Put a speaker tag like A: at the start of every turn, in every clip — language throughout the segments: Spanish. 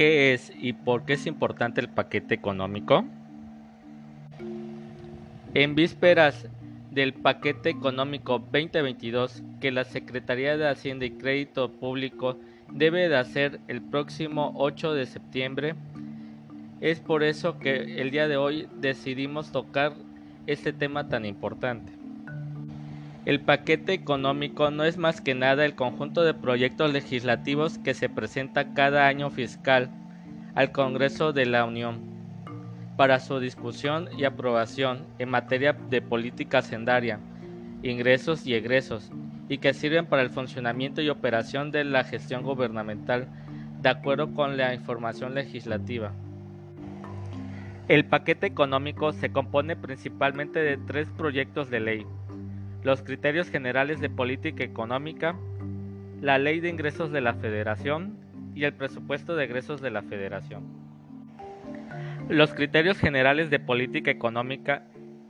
A: ¿Qué es y por qué es importante el paquete económico? En vísperas del paquete económico 2022 que la Secretaría de Hacienda y Crédito Público debe de hacer el próximo 8 de septiembre, es por eso que el día de hoy decidimos tocar este tema tan importante. El paquete económico no es más que nada el conjunto de proyectos legislativos que se presenta cada año fiscal al Congreso de la Unión para su discusión y aprobación en materia de política hacendaria, ingresos y egresos, y que sirven para el funcionamiento y operación de la gestión gubernamental de acuerdo con la información legislativa. El paquete económico se compone principalmente de tres proyectos de ley los criterios generales de política económica, la ley de ingresos de la Federación y el presupuesto de egresos de la Federación. Los criterios generales de política económica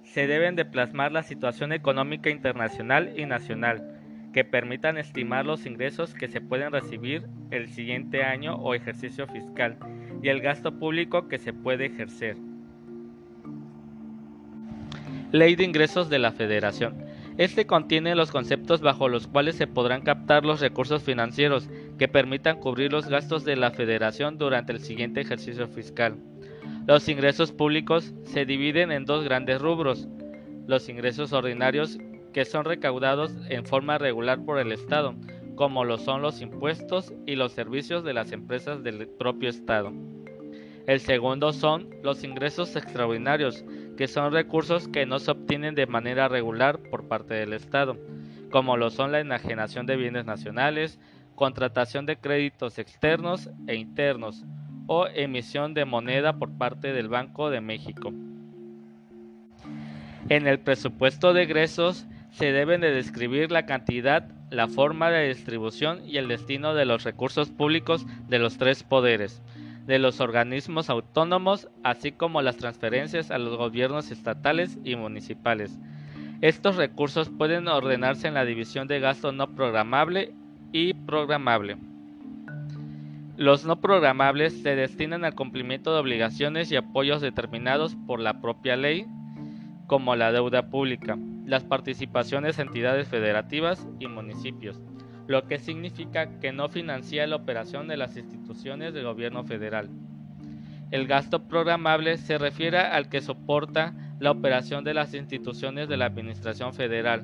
A: se deben de plasmar la situación económica internacional y nacional, que permitan estimar los ingresos que se pueden recibir el siguiente año o ejercicio fiscal y el gasto público que se puede ejercer. Ley de ingresos de la Federación. Este contiene los conceptos bajo los cuales se podrán captar los recursos financieros que permitan cubrir los gastos de la Federación durante el siguiente ejercicio fiscal. Los ingresos públicos se dividen en dos grandes rubros. Los ingresos ordinarios que son recaudados en forma regular por el Estado, como lo son los impuestos y los servicios de las empresas del propio Estado. El segundo son los ingresos extraordinarios, que son recursos que no se obtienen de manera regular por parte del Estado, como lo son la enajenación de bienes nacionales, contratación de créditos externos e internos o emisión de moneda por parte del Banco de México. En el presupuesto de egresos se deben de describir la cantidad, la forma de distribución y el destino de los recursos públicos de los tres poderes, de los organismos autónomos, así como las transferencias a los gobiernos estatales y municipales. Estos recursos pueden ordenarse en la división de gasto no programable y programable. Los no programables se destinan al cumplimiento de obligaciones y apoyos determinados por la propia ley, como la deuda pública, las participaciones en entidades federativas y municipios, lo que significa que no financia la operación de las instituciones del gobierno federal. El gasto programable se refiere al que soporta la operación de las instituciones de la Administración Federal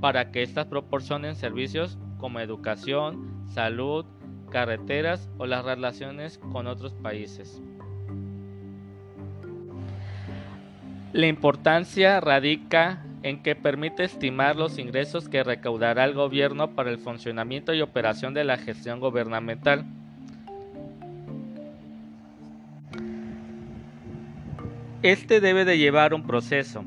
A: para que éstas proporcionen servicios como educación, salud, carreteras o las relaciones con otros países. La importancia radica en que permite estimar los ingresos que recaudará el gobierno para el funcionamiento y operación de la gestión gubernamental. Este debe de llevar un proceso.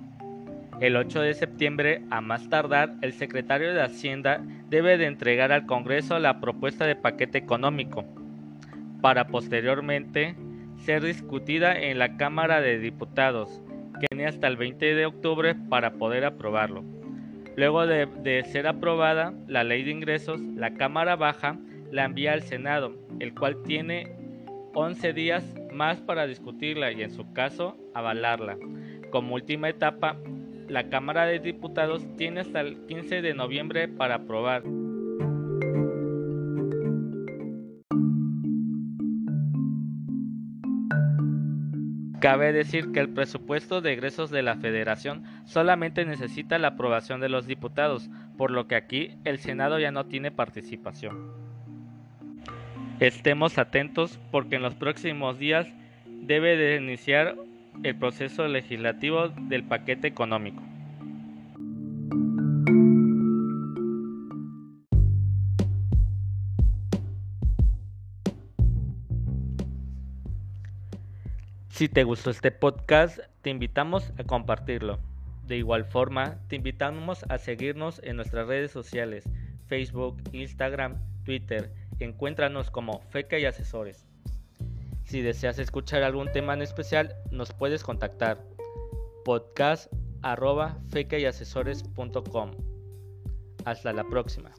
A: El 8 de septiembre, a más tardar, el secretario de Hacienda debe de entregar al Congreso la propuesta de paquete económico, para posteriormente ser discutida en la Cámara de Diputados, tiene hasta el 20 de octubre para poder aprobarlo. Luego de, ser aprobada la ley de ingresos, la Cámara Baja la envía al Senado, el cual tiene 11 días más para discutirla y en su caso avalarla. Como última etapa, la Cámara de Diputados tiene hasta el 15 de noviembre para aprobar. Cabe decir que el presupuesto de egresos de la Federación solamente necesita la aprobación de los diputados, por lo que aquí el Senado ya no tiene participación. Estemos atentos porque en los próximos días debe de iniciar el proceso legislativo del paquete económico. Si te gustó este podcast, te invitamos a compartirlo. De igual forma, te invitamos a seguirnos en nuestras redes sociales, Facebook, Instagram, Twitter. Encuéntranos como Feca y Asesores. Si deseas escuchar algún tema en especial, nos puedes contactar arroba Hasta la próxima.